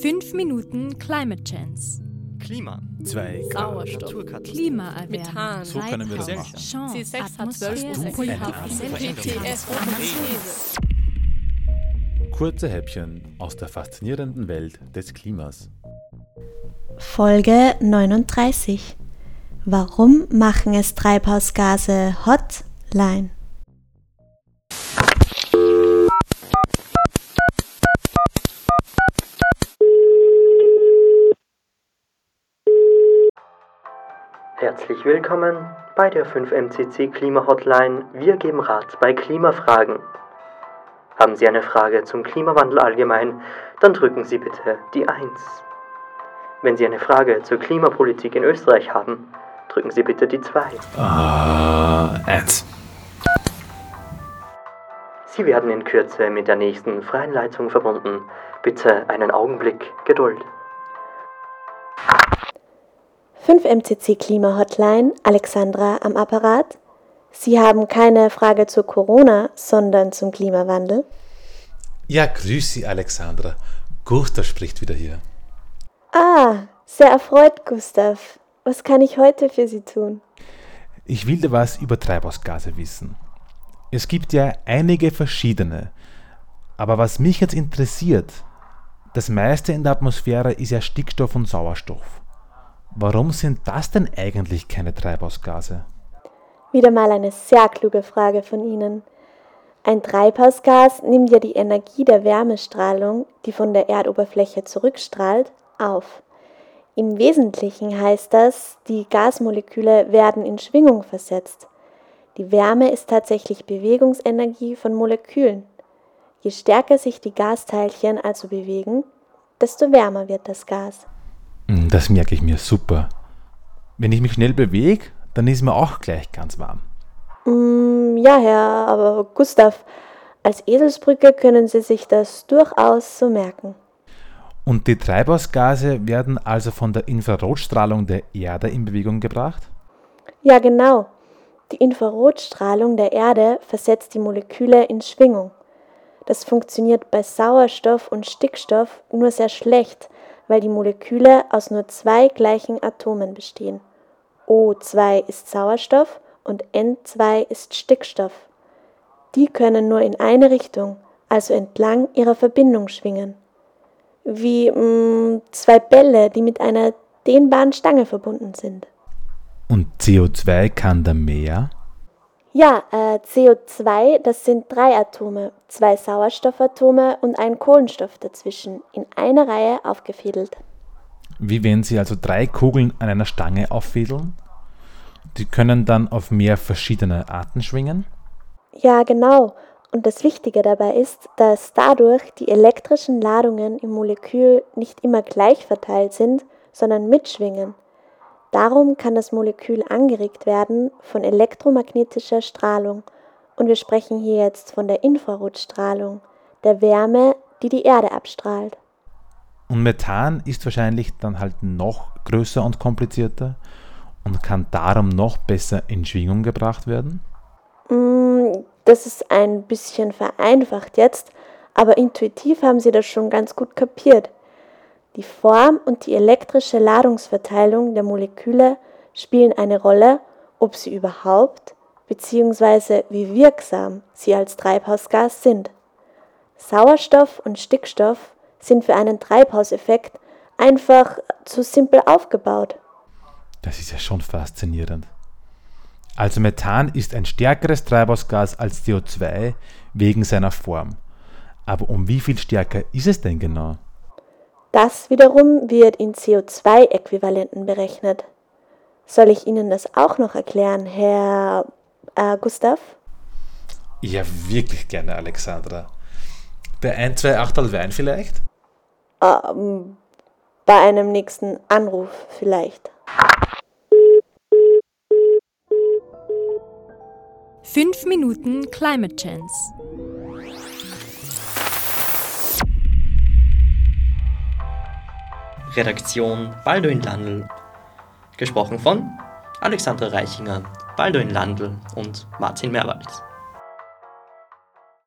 5 Minuten Climate Chance. Klima. 2 Sauerstoff. Naturkatastrophe. Klimaerwärmung. Methan. So können wir das machen. Chance. C6 hat Atmosphäre. 12 Pulver- GTS These. Kurze Häppchen aus der faszinierenden Welt des Klimas. Folge 39. Warum machen es Treibhausgase Hotline? Herzlich willkommen bei der 5MCC Klima Hotline. Wir geben Rat bei Klimafragen. Haben Sie eine Frage zum Klimawandel allgemein, dann drücken Sie bitte die 1. Wenn Sie eine Frage zur Klimapolitik in Österreich haben, drücken Sie bitte die 2. Ah, eins. Sie werden in Kürze mit der nächsten freien Leitung verbunden. Bitte einen Augenblick Geduld. 5MCC Klima Hotline, Alexandra am Apparat. Sie haben keine Frage zu Corona, sondern zum Klimawandel. Ja, grüß Sie, Alexandra. Gustav spricht wieder hier. Ah, sehr erfreut, Gustav. Was kann ich heute für Sie tun? Ich will da was über Treibhausgase wissen. Es gibt ja einige verschiedene. Aber was mich jetzt interessiert, das meiste in der Atmosphäre ist ja Stickstoff und Sauerstoff. Warum sind das denn eigentlich keine Treibhausgase? Wieder mal eine sehr kluge Frage von Ihnen. Ein Treibhausgas nimmt ja die Energie der Wärmestrahlung, die von der Erdoberfläche zurückstrahlt, auf. Im Wesentlichen heißt das, die Gasmoleküle werden in Schwingung versetzt. Die Wärme ist tatsächlich Bewegungsenergie von Molekülen. Je stärker sich die Gasteilchen also bewegen, desto wärmer wird das Gas. Hm, Das merke ich mir super. Wenn ich mich schnell bewege, dann ist mir auch gleich ganz warm. Mm, ja, Herr, aber Gustav, als Eselsbrücke können Sie sich das durchaus so merken. Und die Treibhausgase werden also von der Infrarotstrahlung der Erde in Bewegung gebracht? Ja, genau. Die Infrarotstrahlung der Erde versetzt die Moleküle in Schwingung. Das funktioniert bei Sauerstoff und Stickstoff nur sehr schlecht, weil die Moleküle aus nur zwei gleichen Atomen bestehen. O2 ist Sauerstoff und N2 ist Stickstoff. Die können nur in eine Richtung, also entlang ihrer Verbindung schwingen. Wie mh, zwei Bälle, die mit einer dehnbaren Stange verbunden sind. Und CO2 kann da mehr? Ja, äh, CO2, das sind drei Atome, zwei Sauerstoffatome und ein Kohlenstoff dazwischen, in einer Reihe aufgefädelt. Wie wenn Sie also drei Kugeln an einer Stange auffädeln? Die können dann auf mehr verschiedene Arten schwingen? Ja, genau. Und das Wichtige dabei ist, dass dadurch die elektrischen Ladungen im Molekül nicht immer gleich verteilt sind, sondern mitschwingen. Darum kann das Molekül angeregt werden von elektromagnetischer Strahlung. Und wir sprechen hier jetzt von der Infrarotstrahlung, der Wärme, die die Erde abstrahlt. Und Methan ist wahrscheinlich dann halt noch größer und komplizierter und kann darum noch besser in Schwingung gebracht werden? Mm, Das ist ein bisschen vereinfacht jetzt, aber intuitiv haben Sie das schon ganz gut kapiert. Die Form und die elektrische Ladungsverteilung der Moleküle spielen eine Rolle, ob sie überhaupt bzw. wie wirksam sie als Treibhausgas sind. Sauerstoff und Stickstoff sind für einen Treibhauseffekt einfach zu simpel aufgebaut. Das ist ja schon faszinierend. Also Methan ist ein stärkeres Treibhausgas als CO2 wegen seiner Form. Aber um wie viel stärker ist es denn genau? Das wiederum wird in CO2-Äquivalenten berechnet. Soll ich Ihnen das auch noch erklären, Herr äh, Gustav? Ja, wirklich gerne, Alexandra. Bei ein, zwei Achtel Wein vielleicht? Ähm, bei einem nächsten Anruf vielleicht. 5 Minuten Climate Chance. Redaktion Balduin Landl. Gesprochen von Alexandra Reichinger, Balduin Landl und Martin Merwald.